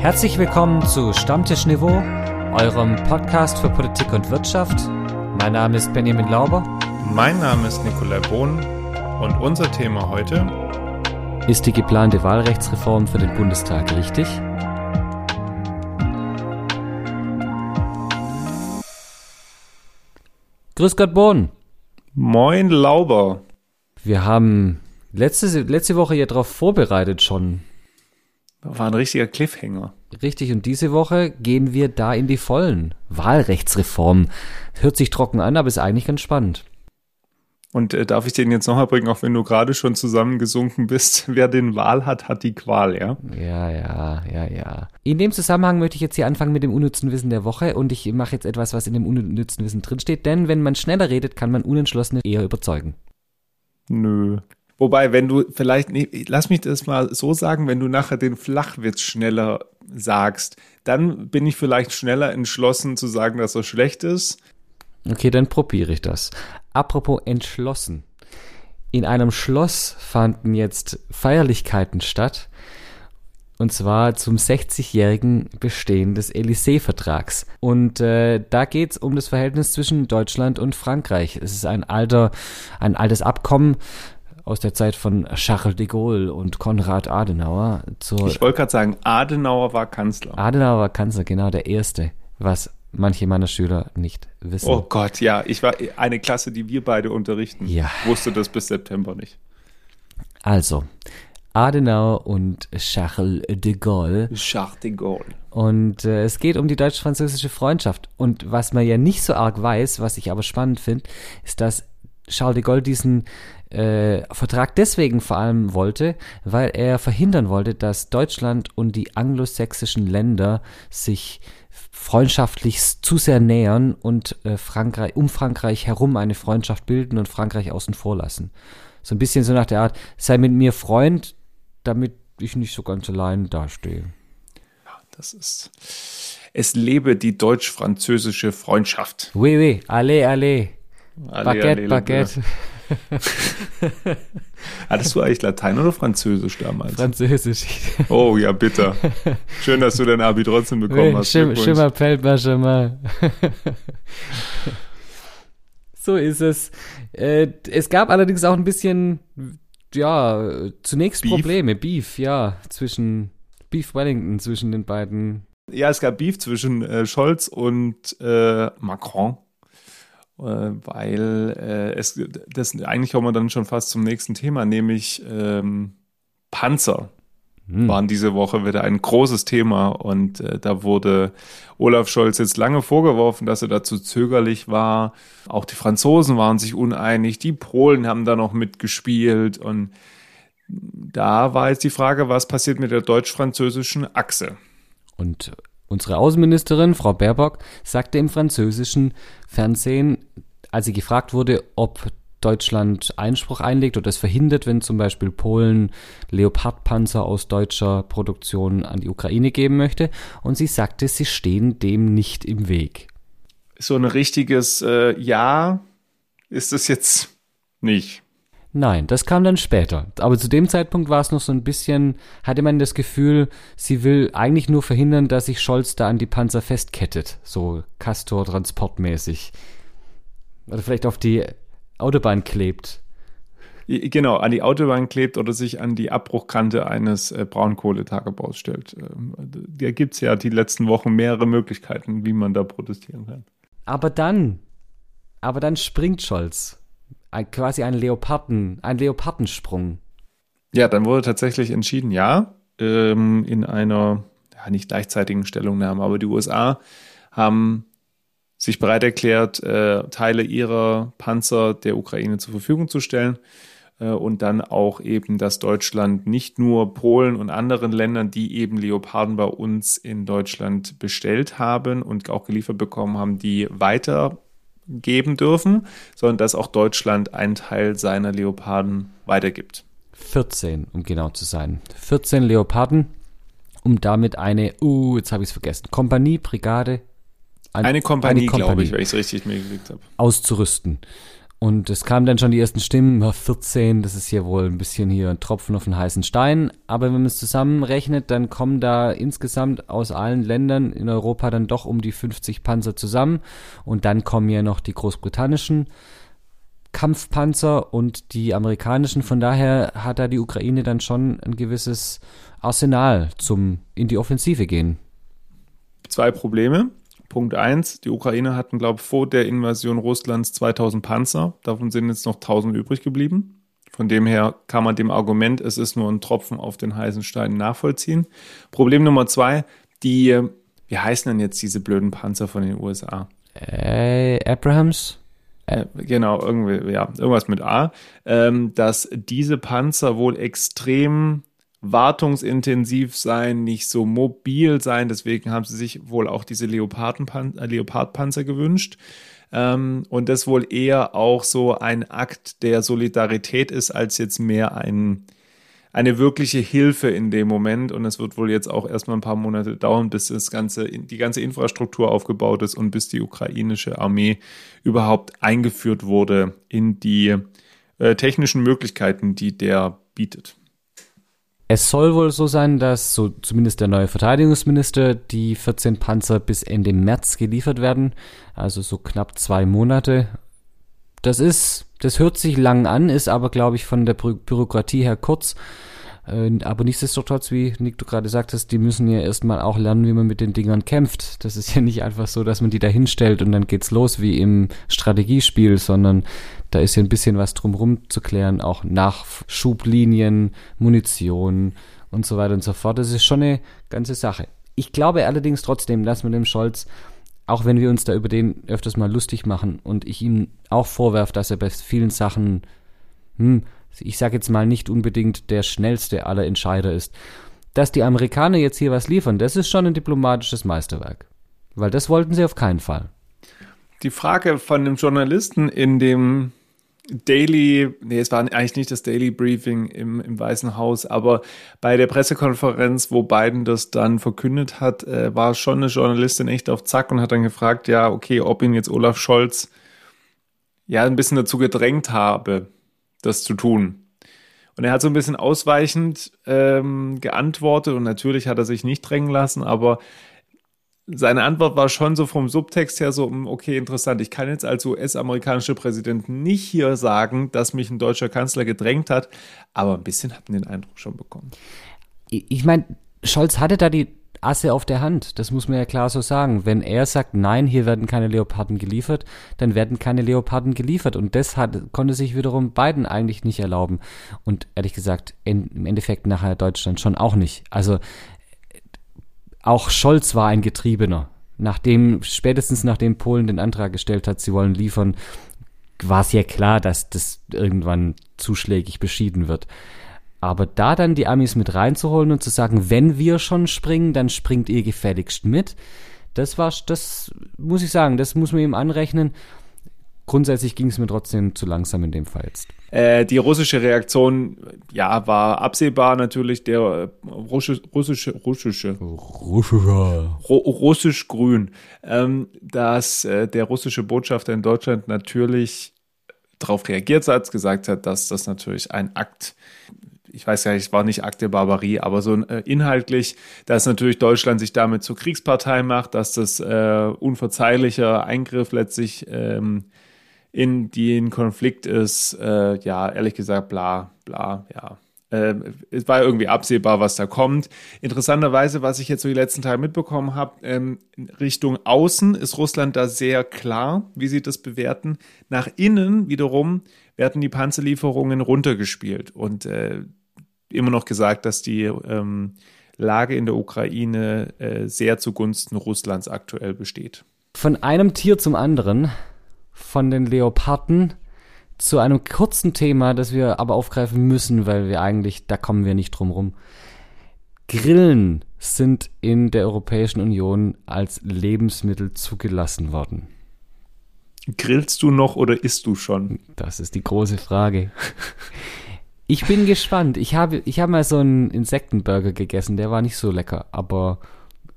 Herzlich willkommen zu Stammtisch Niveau, eurem Podcast für Politik und Wirtschaft. Mein Name ist Benjamin Lauber. Mein Name ist Nikolai Bohn und unser Thema heute Ist die geplante Wahlrechtsreform für den Bundestag richtig? Grüß Gott, Bohn. Moin Lauber. Wir haben letzte, letzte Woche ja darauf vorbereitet schon. War ein richtiger Cliffhanger. Richtig, und diese Woche gehen wir da in die Vollen. Wahlrechtsreform. Hört sich trocken an, aber ist eigentlich ganz spannend. Und äh, darf ich den jetzt nochmal bringen, auch wenn du gerade schon zusammengesunken bist? Wer den Wahl hat, hat die Qual, ja? Ja, ja, ja, ja. In dem Zusammenhang möchte ich jetzt hier anfangen mit dem unnützen Wissen der Woche und ich mache jetzt etwas, was in dem unnützen Wissen drinsteht, denn wenn man schneller redet, kann man Unentschlossene eher überzeugen. Nö. Wobei, wenn du vielleicht, nee, lass mich das mal so sagen, wenn du nachher den Flachwitz schneller sagst, dann bin ich vielleicht schneller entschlossen zu sagen, dass er schlecht ist. Okay, dann probiere ich das. Apropos entschlossen. In einem Schloss fanden jetzt Feierlichkeiten statt. Und zwar zum 60-jährigen Bestehen des Élysée-Vertrags. Und äh, da geht's um das Verhältnis zwischen Deutschland und Frankreich. Es ist ein alter, ein altes Abkommen aus der Zeit von Charles de Gaulle und Konrad Adenauer. Zur Ich wollte gerade sagen, Adenauer war Kanzler. Adenauer war Kanzler, genau der erste, was manche meiner Schüler nicht wissen. Oh Gott, ja, ich war eine Klasse, die wir beide unterrichten. Ja. Wusste das bis September nicht. Also, Adenauer und Charles de Gaulle. Charles de Gaulle. Und äh, es geht um die deutsch-französische Freundschaft. Und was man ja nicht so arg weiß, was ich aber spannend finde, ist, dass Charles de Gaulle diesen äh, Vertrag deswegen vor allem wollte, weil er verhindern wollte, dass Deutschland und die anglosächsischen Länder sich freundschaftlich zu sehr nähern und äh, Frankreich, um Frankreich herum eine Freundschaft bilden und Frankreich außen vor lassen. So ein bisschen so nach der Art, sei mit mir Freund, damit ich nicht so ganz allein dastehe. Das ist. Es lebe die deutsch-französische Freundschaft. Oui, oui, allez, allez. Alle, Baguette, alle, Baguette. Hattest du eigentlich Latein oder Französisch damals? Französisch. oh ja, bitter. Schön, dass du dein Abi trotzdem bekommen hast. Je, je Glückwunsch. m'appelle Benjamin. so ist es. Äh, es gab allerdings auch ein bisschen, ja, zunächst Beef? Probleme. Beef, ja, zwischen Beef Wellington, zwischen den beiden. Ja, es gab Beef zwischen äh, Scholz und äh, Macron. Äh, weil äh, es das eigentlich kommen wir dann schon fast zum nächsten Thema, nämlich ähm, Panzer Hm. waren diese Woche wieder ein großes Thema und äh, da wurde Olaf Scholz jetzt lange vorgeworfen, dass er dazu zögerlich war. Auch die Franzosen waren sich uneinig, die Polen haben da noch mitgespielt und da war jetzt die Frage, was passiert mit der deutsch-französischen Achse? Und unsere Außenministerin, Frau Baerbock, sagte im französischen Fernsehen, als sie gefragt wurde, ob Deutschland Einspruch einlegt oder es verhindert, wenn zum Beispiel Polen Leopardpanzer aus deutscher Produktion an die Ukraine geben möchte. Und sie sagte, sie stehen dem nicht im Weg. So ein richtiges äh, Ja ist es jetzt nicht. Nein, das kam dann später. Aber zu dem Zeitpunkt war es noch so ein bisschen, hatte man das Gefühl, sie will eigentlich nur verhindern, dass sich Scholz da an die Panzer festkettet. So Castor-transportmäßig. Oder vielleicht auf die Autobahn klebt. Genau, an die Autobahn klebt oder sich an die Abbruchkante eines äh, Braunkohletagebaus stellt. Ähm, da gibt es ja die letzten Wochen mehrere Möglichkeiten, wie man da protestieren kann. Aber dann, aber dann springt Scholz. Ein, quasi ein Leoparden, ein Leopardensprung. Ja, dann wurde tatsächlich entschieden, ja, ähm, in einer ja, nicht gleichzeitigen Stellungnahme, aber die USA haben sich bereit erklärt, äh, Teile ihrer Panzer der Ukraine zur Verfügung zu stellen äh, und dann auch eben, dass Deutschland nicht nur Polen und anderen Ländern, die eben Leoparden bei uns in Deutschland bestellt haben und auch geliefert bekommen haben, die weitergeben dürfen, sondern dass auch Deutschland einen Teil seiner Leoparden weitergibt. 14, um genau zu sein. 14 Leoparden, um damit eine, uh, jetzt habe ich es vergessen, Kompanie, Brigade, ein- Eine Kompanie, eine glaube Kompanie ich, wenn ich es richtig mir gekriegt habe. auszurüsten. Und es kamen dann schon die ersten Stimmen, 14, das ist hier wohl ein bisschen hier ein Tropfen auf den heißen Stein. Aber wenn man es zusammenrechnet, dann kommen da insgesamt aus allen Ländern in Europa dann doch um die 50 Panzer zusammen. Und dann kommen ja noch die großbritannischen Kampfpanzer und die amerikanischen. Von daher hat da die Ukraine dann schon ein gewisses Arsenal zum in die Offensive gehen. Zwei Probleme. Punkt eins, die Ukraine hatten, glaube ich, vor der Invasion Russlands 2000 Panzer. Davon sind jetzt noch 1000 übrig geblieben. Von dem her kann man dem Argument, es ist nur ein Tropfen auf den heißen Stein nachvollziehen. Problem Nummer zwei, die, wie heißen denn jetzt diese blöden Panzer von den USA? Äh, Abrahams? Äh, genau, irgendwie, ja, irgendwas mit A, ähm, dass diese Panzer wohl extrem wartungsintensiv sein, nicht so mobil sein. Deswegen haben sie sich wohl auch diese Leopardenpan äh, Leopardpanzer gewünscht. Ähm, und das wohl eher auch so ein Akt der Solidarität ist, als jetzt mehr ein, eine wirkliche Hilfe in dem Moment. Und es wird wohl jetzt auch erstmal ein paar Monate dauern, bis das ganze, die ganze Infrastruktur aufgebaut ist und bis die ukrainische Armee überhaupt eingeführt wurde in die äh, technischen Möglichkeiten, die der bietet. Es soll wohl so sein, dass so zumindest der neue Verteidigungsminister die 14 Panzer bis Ende März geliefert werden, also so knapp zwei Monate. Das ist, das hört sich lang an, ist aber glaube ich von der Bü Bürokratie her kurz. Äh, aber nichtsdestotrotz, wie Nick du gerade sagtest, die müssen ja erstmal auch lernen, wie man mit den Dingern kämpft. Das ist ja nicht einfach so, dass man die da hinstellt und dann geht's los wie im Strategiespiel, sondern da ist ja ein bisschen was drumherum zu klären, auch Nachschublinien, Munition und so weiter und so fort. Das ist schon eine ganze Sache. Ich glaube allerdings trotzdem, dass man dem Scholz, auch wenn wir uns da über den öfters mal lustig machen und ich ihm auch vorwerfe, dass er bei vielen Sachen, hm, ich sage jetzt mal nicht unbedingt der schnellste aller Entscheider ist, dass die Amerikaner jetzt hier was liefern, das ist schon ein diplomatisches Meisterwerk. Weil das wollten sie auf keinen Fall. Die Frage von dem Journalisten in dem Daily, nee, es war eigentlich nicht das Daily Briefing im, im Weißen Haus, aber bei der Pressekonferenz, wo Biden das dann verkündet hat, äh, war schon eine Journalistin echt auf Zack und hat dann gefragt, ja, okay, ob ihn jetzt Olaf Scholz ja ein bisschen dazu gedrängt habe, das zu tun. Und er hat so ein bisschen ausweichend ähm, geantwortet und natürlich hat er sich nicht drängen lassen, aber seine Antwort war schon so vom Subtext her so, hm, okay, interessant. Ich kann jetzt als US-amerikanischer Präsident nicht hier sagen, dass mich ein deutscher Kanzler gedrängt hat, aber ein bisschen hatten den Eindruck schon bekommen. Ich meine, Scholz hatte da die Asse auf der Hand. Das muss man ja klar so sagen. Wenn er sagt, nein, hier werden keine Leoparden geliefert, dann werden keine Leoparden geliefert. Und das hat, konnte sich wiederum Biden eigentlich nicht erlauben. Und ehrlich gesagt, in, im Endeffekt nachher Deutschland schon auch nicht. Also auch Scholz war ein Getriebener. Nachdem, spätestens nachdem Polen den Antrag gestellt hat, sie wollen liefern, war es ja klar, dass das irgendwann zuschlägig beschieden wird. Aber da dann die Amis mit reinzuholen und zu sagen, wenn wir schon springen, dann springt ihr gefälligst mit, das war, das muss ich sagen, das muss man ihm anrechnen grundsätzlich ging es mir trotzdem zu langsam in dem Fall jetzt. Äh, die russische Reaktion, ja, war absehbar natürlich. Der äh, russische, russische, russische, russisch-grün, ähm, dass äh, der russische Botschafter in Deutschland natürlich darauf reagiert hat, gesagt hat, dass das natürlich ein Akt ich weiß ja, es war nicht Akt der Barbarie, aber so äh, inhaltlich, dass natürlich Deutschland sich damit zur Kriegspartei macht, dass das äh, unverzeihlicher Eingriff letztlich ähm, in den Konflikt ist, äh, ja, ehrlich gesagt, bla, bla, ja. Äh, es war irgendwie absehbar, was da kommt. Interessanterweise, was ich jetzt so die letzten Tage mitbekommen habe, ähm, Richtung Außen ist Russland da sehr klar, wie sie das bewerten. Nach innen wiederum werden die Panzerlieferungen runtergespielt und äh, immer noch gesagt, dass die ähm, Lage in der Ukraine äh, sehr zugunsten Russlands aktuell besteht. Von einem Tier zum anderen von den Leoparden zu einem kurzen Thema, das wir aber aufgreifen müssen, weil wir eigentlich, da kommen wir nicht drum rum. Grillen sind in der Europäischen Union als Lebensmittel zugelassen worden. Grillst du noch oder isst du schon? Das ist die große Frage. Ich bin gespannt. Ich habe, ich habe mal so einen Insektenburger gegessen, der war nicht so lecker, aber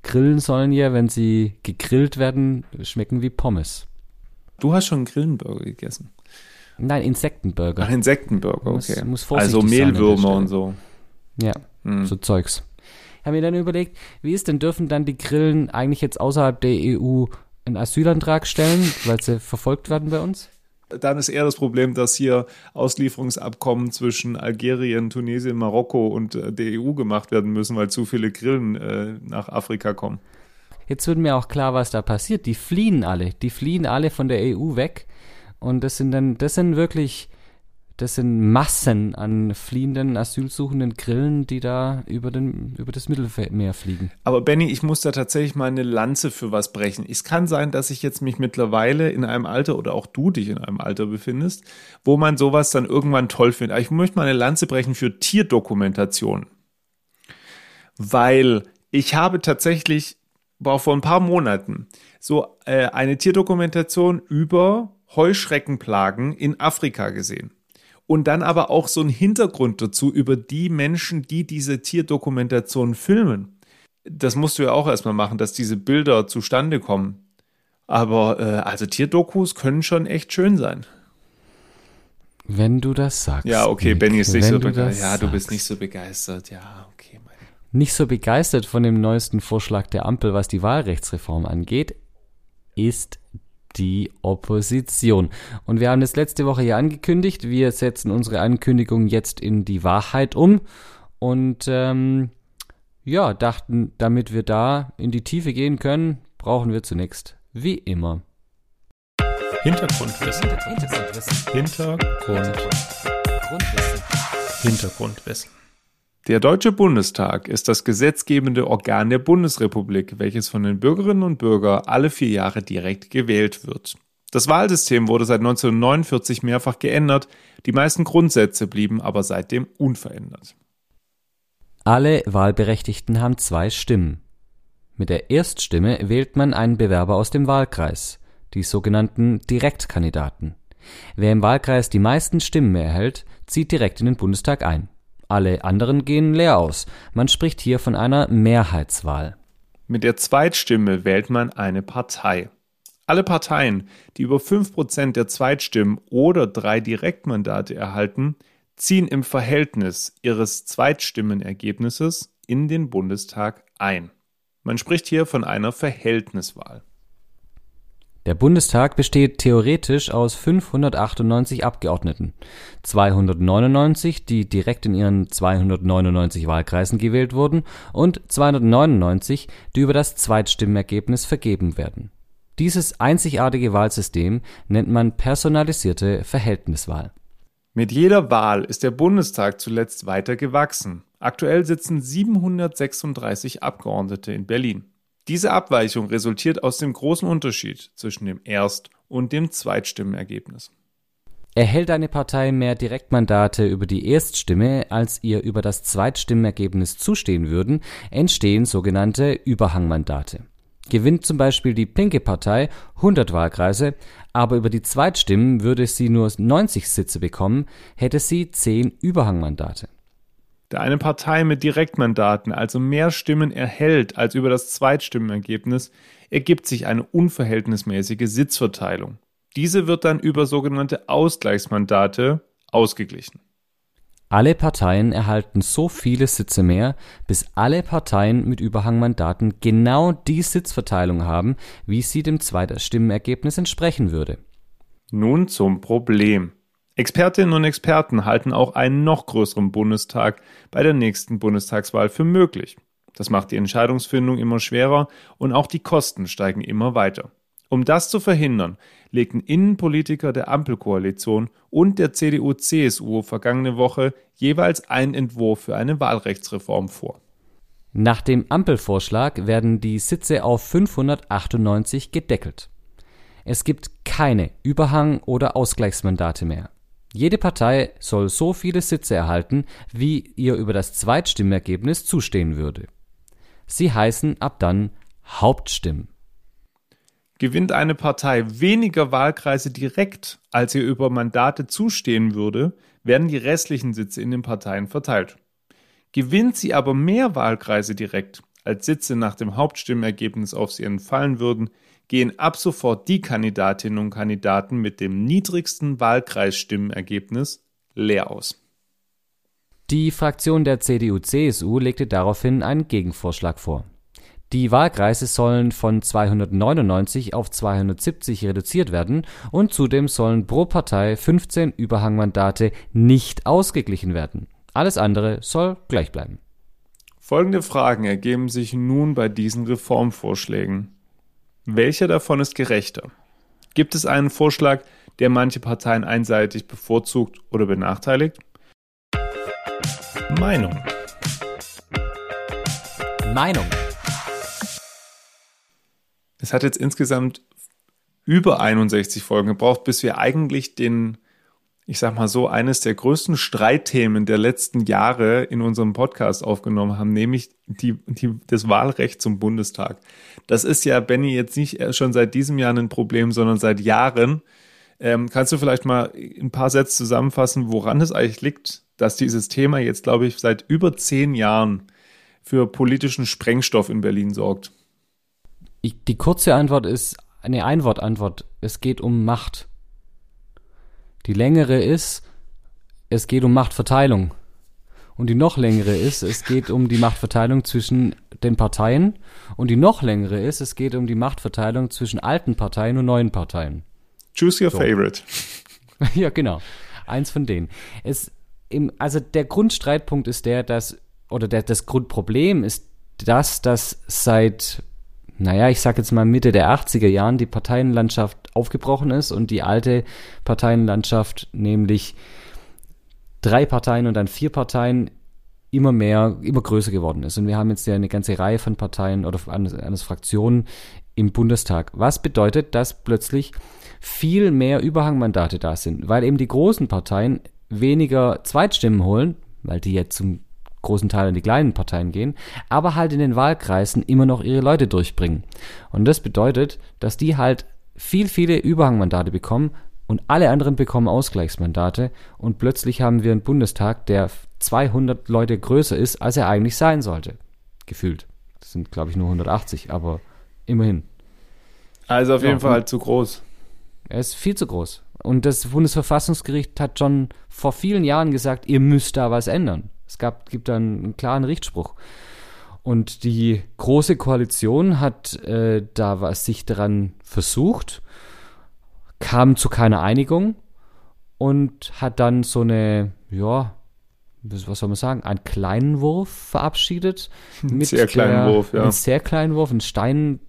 Grillen sollen ja, wenn sie gegrillt werden, schmecken wie Pommes. Du hast schon einen Grillenburger gegessen. Nein, Insektenburger. Ach, Insektenburger, Muss- okay. muss vorsichtig also Mehlwürmer und so. Ja, Hm. so Zeugs. Ich habe mir dann überlegt, wie ist denn, dürfen dann die Grillen eigentlich jetzt außerhalb der EU einen Asylantrag stellen, weil sie verfolgt werden bei uns? Dann ist eher das Problem, dass hier Auslieferungsabkommen zwischen Algerien, Tunesien, Marokko und äh, der EU gemacht werden müssen, weil zu viele Grillen äh, nach Afrika kommen. Jetzt wird mir auch klar, was da passiert. Die fliehen alle. Die fliehen alle von der EU weg. Und das sind dann, das sind wirklich, das sind Massen an fliehenden, asylsuchenden Grillen, die da über, den, über das Mittelmeer fliegen. Aber Benny, ich muss da tatsächlich mal eine Lanze für was brechen. Es kann sein, dass ich jetzt mich mittlerweile in einem Alter oder auch du dich in einem Alter befindest, wo man sowas dann irgendwann toll findet. Aber ich möchte mal eine Lanze brechen für Tierdokumentation. Weil ich habe tatsächlich, war vor ein paar Monaten, so äh, eine Tierdokumentation über Heuschreckenplagen in Afrika gesehen. Und dann aber auch so ein Hintergrund dazu über die Menschen, die diese Tierdokumentation filmen. Das musst du ja auch erstmal machen, dass diese Bilder zustande kommen. Aber äh, also Tierdokus können schon echt schön sein. Wenn du das sagst. Ja, okay, Nick, Benny ist nicht wenn so begeistert. Ja, du bist nicht so begeistert. Ja, okay. Mein nicht so begeistert von dem neuesten Vorschlag der Ampel, was die Wahlrechtsreform angeht, ist die Opposition. Und wir haben das letzte Woche ja angekündigt. Wir setzen unsere Ankündigung jetzt in die Wahrheit um und ähm, ja, dachten, damit wir da in die Tiefe gehen können, brauchen wir zunächst, wie immer, Hintergrundwissen. Hintergrundwissen. Hintergrund. Grundwissen. Hintergrundwissen. Der Deutsche Bundestag ist das gesetzgebende Organ der Bundesrepublik, welches von den Bürgerinnen und Bürgern alle vier Jahre direkt gewählt wird. Das Wahlsystem wurde seit 1949 mehrfach geändert, die meisten Grundsätze blieben aber seitdem unverändert. Alle Wahlberechtigten haben zwei Stimmen. Mit der Erststimme wählt man einen Bewerber aus dem Wahlkreis, die sogenannten Direktkandidaten. Wer im Wahlkreis die meisten Stimmen erhält, zieht direkt in den Bundestag ein. Alle anderen gehen leer aus. Man spricht hier von einer Mehrheitswahl. Mit der Zweitstimme wählt man eine Partei. Alle Parteien, die über 5% der Zweitstimmen oder drei Direktmandate erhalten, ziehen im Verhältnis ihres Zweitstimmenergebnisses in den Bundestag ein. Man spricht hier von einer Verhältniswahl. Der Bundestag besteht theoretisch aus 598 Abgeordneten, 299, die direkt in ihren 299 Wahlkreisen gewählt wurden, und 299, die über das Zweitstimmenergebnis vergeben werden. Dieses einzigartige Wahlsystem nennt man personalisierte Verhältniswahl. Mit jeder Wahl ist der Bundestag zuletzt weiter gewachsen. Aktuell sitzen 736 Abgeordnete in Berlin. Diese Abweichung resultiert aus dem großen Unterschied zwischen dem Erst- und dem Zweitstimmenergebnis. Erhält eine Partei mehr Direktmandate über die Erststimme, als ihr über das Zweitstimmenergebnis zustehen würden, entstehen sogenannte Überhangmandate. Gewinnt zum Beispiel die Pinke Partei 100 Wahlkreise, aber über die Zweitstimmen würde sie nur 90 Sitze bekommen, hätte sie 10 Überhangmandate. Da eine Partei mit Direktmandaten also mehr Stimmen erhält als über das Zweitstimmenergebnis, ergibt sich eine unverhältnismäßige Sitzverteilung. Diese wird dann über sogenannte Ausgleichsmandate ausgeglichen. Alle Parteien erhalten so viele Sitze mehr, bis alle Parteien mit Überhangmandaten genau die Sitzverteilung haben, wie sie dem Zweitstimmenergebnis entsprechen würde. Nun zum Problem. Expertinnen und Experten halten auch einen noch größeren Bundestag bei der nächsten Bundestagswahl für möglich. Das macht die Entscheidungsfindung immer schwerer und auch die Kosten steigen immer weiter. Um das zu verhindern, legten Innenpolitiker der Ampelkoalition und der CDU-CSU vergangene Woche jeweils einen Entwurf für eine Wahlrechtsreform vor. Nach dem Ampelvorschlag werden die Sitze auf 598 gedeckelt. Es gibt keine Überhang- oder Ausgleichsmandate mehr. Jede Partei soll so viele Sitze erhalten, wie ihr über das Zweitstimmergebnis zustehen würde. Sie heißen ab dann Hauptstimmen. Gewinnt eine Partei weniger Wahlkreise direkt, als ihr über Mandate zustehen würde, werden die restlichen Sitze in den Parteien verteilt. Gewinnt sie aber mehr Wahlkreise direkt, als Sitze nach dem Hauptstimmergebnis auf sie entfallen würden, gehen ab sofort die Kandidatinnen und Kandidaten mit dem niedrigsten Wahlkreisstimmenergebnis leer aus. Die Fraktion der CDU-CSU legte daraufhin einen Gegenvorschlag vor. Die Wahlkreise sollen von 299 auf 270 reduziert werden und zudem sollen pro Partei 15 Überhangmandate nicht ausgeglichen werden. Alles andere soll gleich bleiben. Folgende Fragen ergeben sich nun bei diesen Reformvorschlägen. Welcher davon ist gerechter? Gibt es einen Vorschlag, der manche Parteien einseitig bevorzugt oder benachteiligt? Meinung. Meinung. Es hat jetzt insgesamt über 61 Folgen gebraucht, bis wir eigentlich den, ich sag mal so, eines der größten Streitthemen der letzten Jahre in unserem Podcast aufgenommen haben, nämlich die, die, das Wahlrecht zum Bundestag. Das ist ja, Benny, jetzt nicht schon seit diesem Jahr ein Problem, sondern seit Jahren. Ähm, kannst du vielleicht mal ein paar Sätze zusammenfassen, woran es eigentlich liegt, dass dieses Thema jetzt, glaube ich, seit über zehn Jahren für politischen Sprengstoff in Berlin sorgt? Ich, die kurze Antwort ist eine Einwortantwort. Es geht um Macht. Die längere ist, es geht um Machtverteilung. Und die noch längere ist, es geht um die Machtverteilung zwischen den Parteien. Und die noch längere ist, es geht um die Machtverteilung zwischen alten Parteien und neuen Parteien. Choose your so. favorite. ja, genau. Eins von denen. Es, im, also der Grundstreitpunkt ist der, dass, oder der, das Grundproblem ist das, dass seit naja, ich sag jetzt mal Mitte der 80er Jahren die Parteienlandschaft aufgebrochen ist und die alte Parteienlandschaft, nämlich drei Parteien und dann vier Parteien, immer mehr, immer größer geworden ist. Und wir haben jetzt ja eine ganze Reihe von Parteien oder eines Fraktionen im Bundestag. Was bedeutet, dass plötzlich viel mehr Überhangmandate da sind, weil eben die großen Parteien weniger Zweitstimmen holen, weil die jetzt zum großen Teil an die kleinen Parteien gehen, aber halt in den Wahlkreisen immer noch ihre Leute durchbringen. Und das bedeutet, dass die halt viel, viele Überhangmandate bekommen und alle anderen bekommen Ausgleichsmandate und plötzlich haben wir einen Bundestag, der 200 Leute größer ist, als er eigentlich sein sollte. Gefühlt. Das sind, glaube ich, nur 180, aber immerhin. Also auf jeden Fall halt zu groß. Er ist viel zu groß. Und das Bundesverfassungsgericht hat schon vor vielen Jahren gesagt, ihr müsst da was ändern. Es gab, gibt dann einen klaren Richtspruch. Und die Große Koalition hat äh, da was sich daran versucht, kam zu keiner Einigung und hat dann so eine, ja, was soll man sagen, einen kleinen Wurf verabschiedet. Mit sehr kleinen der, Wurf, ja. Einen sehr kleinen Wurf, ein Stein,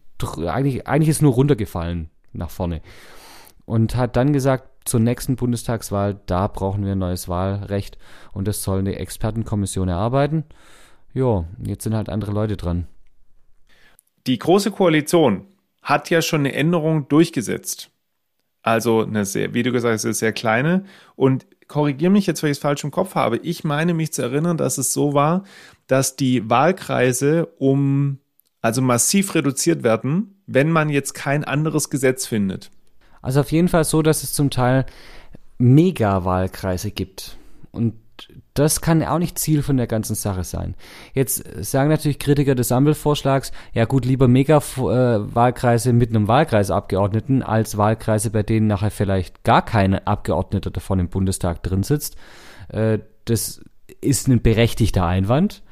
eigentlich, eigentlich ist nur runtergefallen nach vorne. Und hat dann gesagt, zur nächsten Bundestagswahl, da brauchen wir ein neues Wahlrecht und das soll eine Expertenkommission erarbeiten. Ja, jetzt sind halt andere Leute dran. Die Große Koalition hat ja schon eine Änderung durchgesetzt. Also eine sehr, wie du gesagt hast, eine sehr kleine. Und korrigiere mich jetzt, wenn ich es falsch im Kopf habe. Ich meine mich zu erinnern, dass es so war, dass die Wahlkreise um also massiv reduziert werden, wenn man jetzt kein anderes Gesetz findet. Also auf jeden Fall so, dass es zum Teil Mega-Wahlkreise gibt. Und das kann auch nicht Ziel von der ganzen Sache sein. Jetzt sagen natürlich Kritiker des Ampelvorschlags, ja gut, lieber Mega-Wahlkreise mit einem Wahlkreisabgeordneten als Wahlkreise, bei denen nachher vielleicht gar kein Abgeordneter davon im Bundestag drin sitzt. Äh, das ist ein berechtigter Einwand.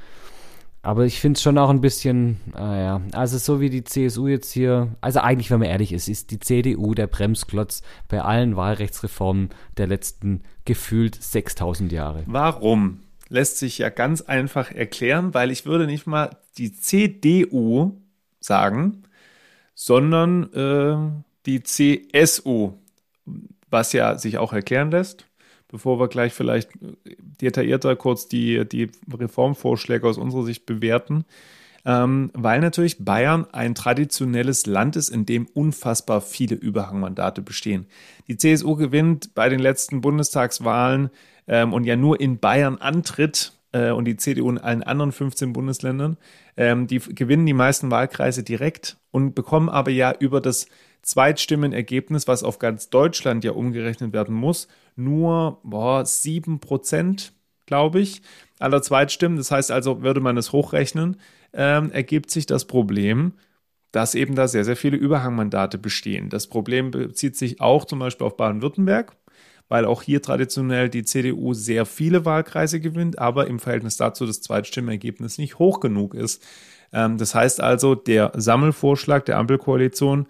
Aber ich finde es schon auch ein bisschen, naja, ah also so wie die CSU jetzt hier, also eigentlich, wenn man ehrlich ist, ist die CDU der Bremsklotz bei allen Wahlrechtsreformen der letzten gefühlt 6000 Jahre. Warum? Lässt sich ja ganz einfach erklären, weil ich würde nicht mal die CDU sagen, sondern äh, die CSU, was ja sich auch erklären lässt bevor wir gleich vielleicht detaillierter kurz die, die Reformvorschläge aus unserer Sicht bewerten. Ähm, weil natürlich Bayern ein traditionelles Land ist, in dem unfassbar viele Überhangmandate bestehen. Die CSU gewinnt bei den letzten Bundestagswahlen ähm, und ja nur in Bayern antritt äh, und die CDU in allen anderen 15 Bundesländern. Ähm, die gewinnen die meisten Wahlkreise direkt und bekommen aber ja über das Zweitstimmenergebnis, was auf ganz Deutschland ja umgerechnet werden muss, nur boah, 7%, glaube ich, aller Zweitstimmen. Das heißt also, würde man es hochrechnen, ähm, ergibt sich das Problem, dass eben da sehr, sehr viele Überhangmandate bestehen. Das Problem bezieht sich auch zum Beispiel auf Baden-Württemberg, weil auch hier traditionell die CDU sehr viele Wahlkreise gewinnt, aber im Verhältnis dazu das Zweitstimmenergebnis nicht hoch genug ist. Ähm, das heißt also, der Sammelvorschlag der Ampelkoalition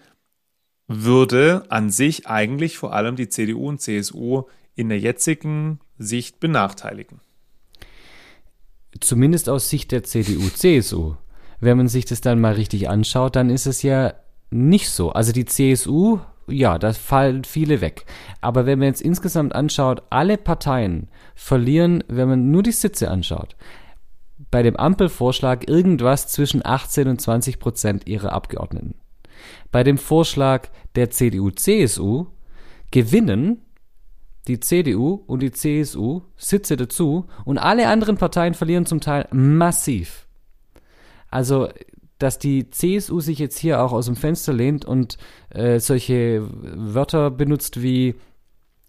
würde an sich eigentlich vor allem die CDU und CSU in der jetzigen Sicht benachteiligen. Zumindest aus Sicht der CDU, CSU. Wenn man sich das dann mal richtig anschaut, dann ist es ja nicht so. Also die CSU, ja, da fallen viele weg. Aber wenn man jetzt insgesamt anschaut, alle Parteien verlieren, wenn man nur die Sitze anschaut, bei dem Ampelvorschlag irgendwas zwischen 18 und 20 Prozent ihrer Abgeordneten. Bei dem Vorschlag der CDU-CSU gewinnen die CDU und die CSU Sitze dazu und alle anderen Parteien verlieren zum Teil massiv. Also, dass die CSU sich jetzt hier auch aus dem Fenster lehnt und äh, solche Wörter benutzt wie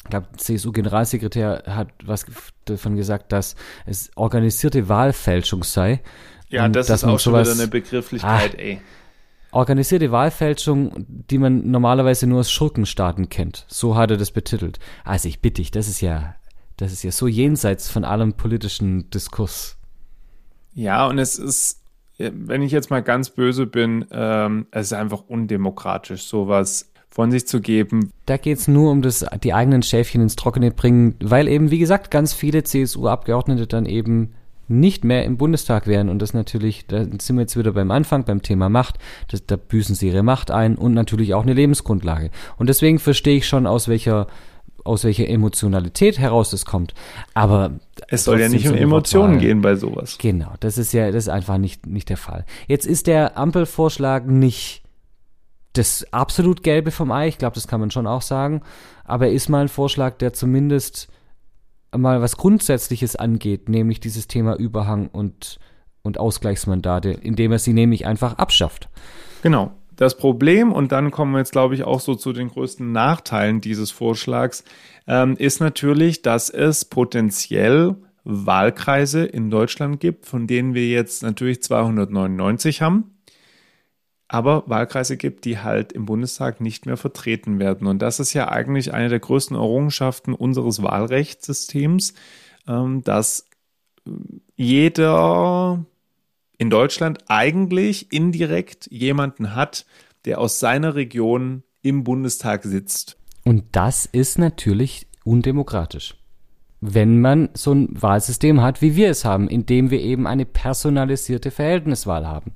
ich glaube, CSU-Generalsekretär hat was davon gesagt, dass es organisierte Wahlfälschung sei. Ja, das ist auch schon wieder eine Begrifflichkeit, ah, ey. Organisierte Wahlfälschung, die man normalerweise nur aus Schurkenstaaten kennt. So hat er das betitelt. Also ich bitte dich, das ist ja, das ist ja so jenseits von allem politischen Diskurs. Ja, und es ist, wenn ich jetzt mal ganz böse bin, ähm, es ist einfach undemokratisch, sowas von sich zu geben. Da geht es nur um das, die eigenen Schäfchen ins Trockene bringen, weil eben, wie gesagt, ganz viele CSU-Abgeordnete dann eben nicht mehr im Bundestag wären. Und das natürlich, da sind wir jetzt wieder beim Anfang, beim Thema Macht. Das, da büßen sie ihre Macht ein und natürlich auch eine Lebensgrundlage. Und deswegen verstehe ich schon, aus welcher aus welcher Emotionalität heraus es kommt. Aber es soll ja nicht um Emotionen gehen bei sowas. Genau, das ist ja, das ist einfach nicht, nicht der Fall. Jetzt ist der Ampelvorschlag nicht das absolut Gelbe vom Ei, ich glaube, das kann man schon auch sagen. Aber er ist mal ein Vorschlag, der zumindest mal was Grundsätzliches angeht, nämlich dieses Thema Überhang und, und Ausgleichsmandate, indem er sie nämlich einfach abschafft. Genau. Das Problem, und dann kommen wir jetzt, glaube ich, auch so zu den größten Nachteilen dieses Vorschlags, ähm, ist natürlich, dass es potenziell Wahlkreise in Deutschland gibt, von denen wir jetzt natürlich 299 haben aber Wahlkreise gibt, die halt im Bundestag nicht mehr vertreten werden. Und das ist ja eigentlich eine der größten Errungenschaften unseres Wahlrechtssystems, ähm, dass jeder in Deutschland eigentlich indirekt jemanden hat, der aus seiner Region im Bundestag sitzt. Und das ist natürlich undemokratisch. Wenn man so ein Wahlsystem hat, wie wir es haben, indem wir eben eine personalisierte Verhältniswahl haben.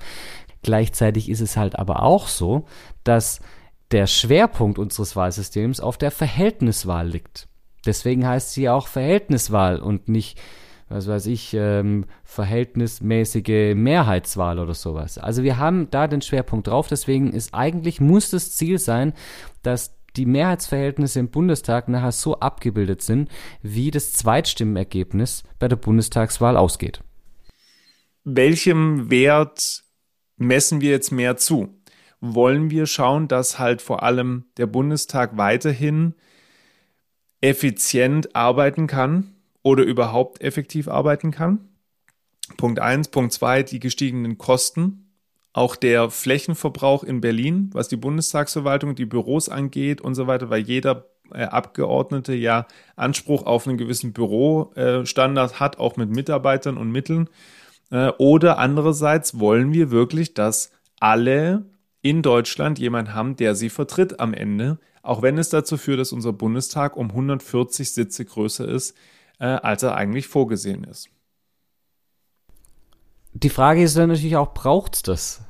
Gleichzeitig ist es halt aber auch so, dass der Schwerpunkt unseres Wahlsystems auf der Verhältniswahl liegt. Deswegen heißt sie auch Verhältniswahl und nicht, was weiß ich, ähm, verhältnismäßige Mehrheitswahl oder sowas. Also wir haben da den Schwerpunkt drauf. Deswegen ist eigentlich muss das Ziel sein, dass die Mehrheitsverhältnisse im Bundestag nachher so abgebildet sind, wie das Zweitstimmenergebnis bei der Bundestagswahl ausgeht. Welchem Wert messen wir jetzt mehr zu? Wollen wir schauen, dass halt vor allem der Bundestag weiterhin effizient arbeiten kann oder überhaupt effektiv arbeiten kann? Punkt eins, Punkt zwei, die gestiegenen Kosten. Auch der Flächenverbrauch in Berlin, was die Bundestagsverwaltung, die Büros angeht und so weiter, weil jeder äh, Abgeordnete ja Anspruch auf einen gewissen Bürostandard hat, auch mit Mitarbeitern und Mitteln. Äh, oder andererseits wollen wir wirklich, dass alle in Deutschland jemanden haben, der sie vertritt am Ende, auch wenn es dazu führt, dass unser Bundestag um 140 Sitze größer ist, äh, als er eigentlich vorgesehen ist. Die Frage ist dann natürlich auch, braucht es das?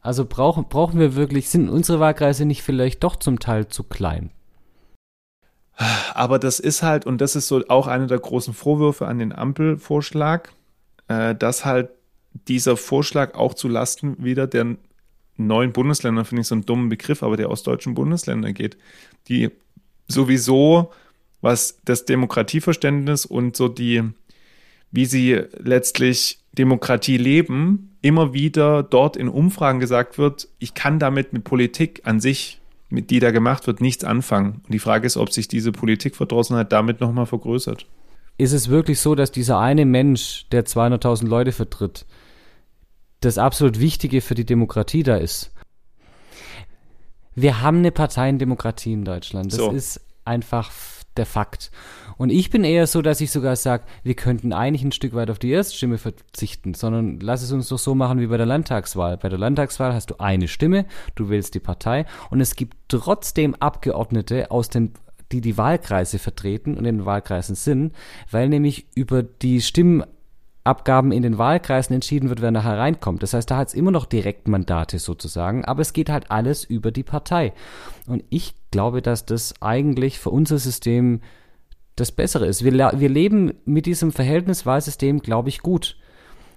Also brauchen, brauchen wir wirklich, sind unsere Wahlkreise nicht vielleicht doch zum Teil zu klein? Aber das ist halt, und das ist so auch einer der großen Vorwürfe an den Ampelvorschlag, äh, dass halt dieser Vorschlag auch zu Lasten wieder der neuen Bundesländer, finde ich so einen dummen Begriff, aber der ostdeutschen Bundesländer geht, die sowieso, was das Demokratieverständnis und so die, wie sie letztlich Demokratie leben, immer wieder dort in Umfragen gesagt wird, ich kann damit mit Politik an sich, mit die da gemacht wird, nichts anfangen. Und die Frage ist, ob sich diese Politikverdrossenheit damit nochmal vergrößert ist es wirklich so, dass dieser eine Mensch, der 200.000 Leute vertritt, das absolut Wichtige für die Demokratie da ist? wir haben eine Parteiendemokratie in Deutschland. Das So. ist einfach der Fakt. Und ich bin eher so, dass ich sogar sage, wir könnten eigentlich ein Stück weit auf die Erststimme verzichten, sondern lass es uns doch so machen wie bei der Landtagswahl. Bei der Landtagswahl hast du eine Stimme, du wählst die Partei und es gibt trotzdem Abgeordnete aus den die die Wahlkreise vertreten und in den Wahlkreisen sind, weil nämlich über die Stimmenabgaben in den Wahlkreisen entschieden wird, wer nachher reinkommt. Das heißt, da hat es immer noch Direktmandate sozusagen, aber es geht halt alles über die Partei. Und ich glaube, dass das eigentlich für unser System das Bessere ist. Wir, wir leben mit diesem Verhältniswahlsystem, glaube ich, gut.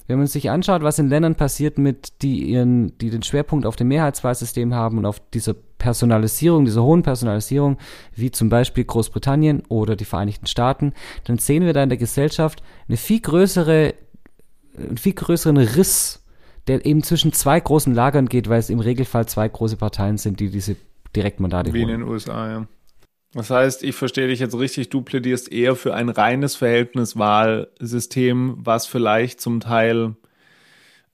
Wenn man sich anschaut, was in Ländern passiert mit, die ihren, die den Schwerpunkt auf dem Mehrheitswahlsystem haben und auf dieser Personalisierung, dieser hohen Personalisierung, wie zum Beispiel Großbritannien oder die Vereinigten Staaten, dann sehen wir da in der Gesellschaft eine viel größere, einen viel größeren Riss, der eben zwischen zwei großen Lagern geht, weil es im Regelfall zwei große Parteien sind, die diese Direktmandate Wie in holen. den USA, ja. Das heißt, ich verstehe dich jetzt richtig, du plädierst eher für ein reines Verhältniswahlsystem, was vielleicht zum Teil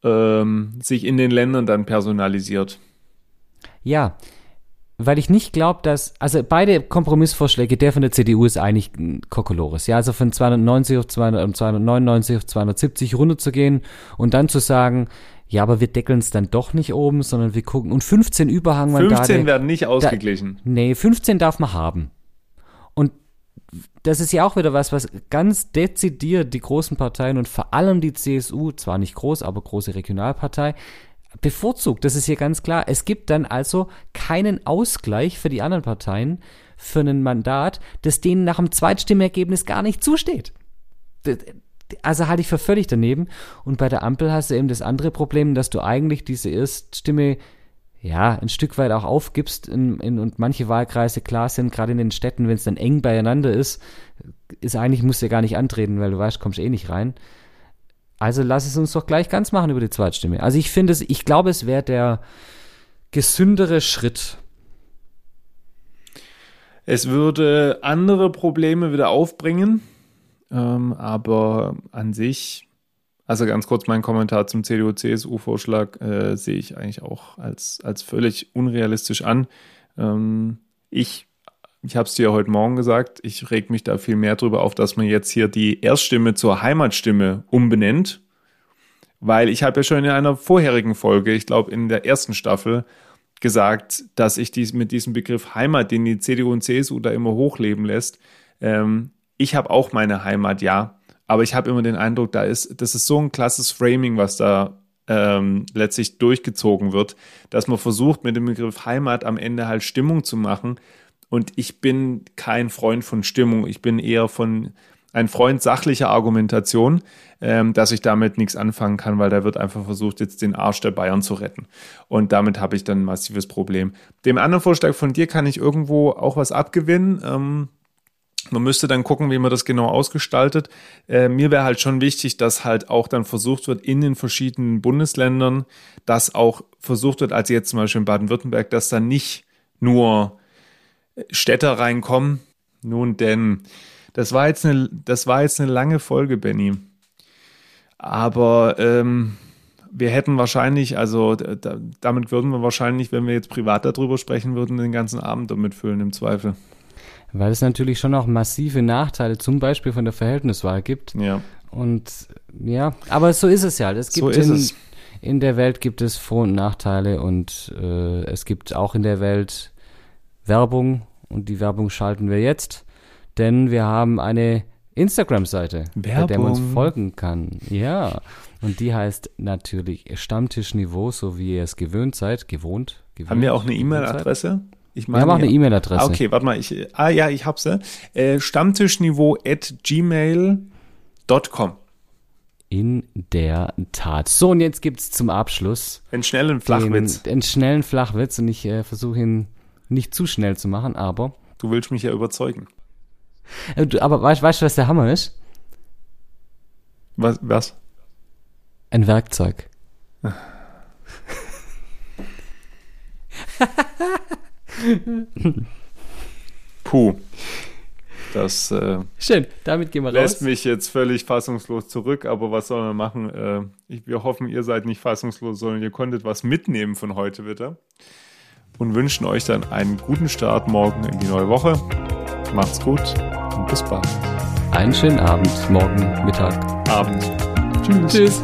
ähm, sich in den Ländern dann personalisiert. Ja, weil ich nicht glaube, dass, also beide Kompromissvorschläge, der von der CDU ist eigentlich Kokolores, ja, also von 290 auf 200, und 299 auf 270 runterzugehen und dann zu sagen, ja, aber wir deckeln es dann doch nicht oben, sondern wir gucken, und 15 Überhangmandate. 15 werden nicht ausgeglichen. Nee, 15 darf man haben. Und das ist ja auch wieder was, was ganz dezidiert die großen Parteien und vor allem die CSU, zwar nicht groß, aber große Regionalpartei, bevorzugt. Das ist hier ganz klar. Es gibt dann also keinen Ausgleich für die anderen Parteien für ein Mandat, das denen nach dem Zweitstimmergebnis gar nicht zusteht. Also halte ich für völlig daneben. Und bei der Ampel hast du eben das andere Problem, dass du eigentlich diese Erststimme ja, ein Stück weit auch aufgibst in, in, und manche Wahlkreise klar sind, gerade in den Städten, wenn es dann eng beieinander ist, ist eigentlich, musst du ja gar nicht antreten, weil du weißt, kommst eh nicht rein. Also lass es uns doch gleich ganz machen über die Zweitstimme. Also ich finde es, ich glaube, es wäre der gesündere Schritt. Es würde andere Probleme wieder aufbringen, ähm, aber an sich, also ganz kurz mein Kommentar zum CDU-CSU-Vorschlag äh, sehe ich eigentlich auch als, als völlig unrealistisch an. Ähm, ich ich habe es dir heute Morgen gesagt, ich reg mich da viel mehr drüber auf, dass man jetzt hier die Erststimme zur Heimatstimme umbenennt, weil ich habe ja schon in einer vorherigen Folge, ich glaube in der ersten Staffel, gesagt, dass ich dies, mit diesem Begriff Heimat, den die CDU und CSU da immer hochleben lässt, ähm, ich habe auch meine Heimat, ja, aber ich habe immer den Eindruck, da ist, das ist so ein klasses Framing, was da ähm, letztlich durchgezogen wird, dass man versucht, mit dem Begriff Heimat am Ende halt Stimmung zu machen. Und ich bin kein Freund von Stimmung. Ich bin eher von ein Freund sachlicher Argumentation, ähm, dass ich damit nichts anfangen kann, weil da wird einfach versucht, jetzt den Arsch der Bayern zu retten. Und damit habe ich dann ein massives Problem. Dem anderen Vorschlag von dir kann ich irgendwo auch was abgewinnen. Ähm, man müsste dann gucken, wie man das genau ausgestaltet. Äh, mir wäre halt schon wichtig, dass halt auch dann versucht wird, in den verschiedenen Bundesländern, dass auch versucht wird, als jetzt zum Beispiel in Baden-Württemberg, dass da nicht nur Städter reinkommen. Nun denn, das war jetzt eine, das war jetzt eine lange Folge, Benny. Aber ähm, wir hätten wahrscheinlich, also da, damit würden wir wahrscheinlich, wenn wir jetzt privat darüber sprechen würden, den ganzen Abend damit füllen, im Zweifel. Weil es natürlich schon auch massive Nachteile, zum Beispiel von der Verhältniswahl gibt. Ja, Und ja, aber so ist es ja. Es gibt so ist in, es. in der Welt gibt es Vor- und Nachteile und äh, es gibt auch in der Welt Werbung und die Werbung schalten wir jetzt, denn wir haben eine Instagram-Seite, bei der man uns folgen kann. Ja, und die heißt natürlich Stammtischniveau, so wie ihr es gewöhnt seid, gewohnt. gewohnt Haben wir auch eine. E-Mail-Adresse? Ich Wir haben auch eine. E-Mail-Adresse. Ah, okay, warte mal. Ich, ah ja, ich hab sie. Äh, Stammtischniveau at gmail.com. In der Tat. So, und jetzt gibt's zum Abschluss Einen schnellen Flachwitz. Den, den schnellen Flachwitz und ich äh, versuche ihn nicht zu schnell zu machen, aber. Du willst mich ja überzeugen. Äh, aber weißt weißt du, was der Hammer ist? Was? was? Ein Werkzeug. Puh. Das äh, Schön, damit gehen wir lässt raus. mich jetzt völlig fassungslos zurück, aber was soll man machen? Äh, ich, wir hoffen, ihr seid nicht fassungslos, sondern ihr konntet was mitnehmen von heute, bitte. Und wünschen euch dann einen guten Start morgen in die neue Woche. Macht's gut und bis bald. Einen schönen Abend, morgen Mittag. Abend. Tschüss. Tschüss.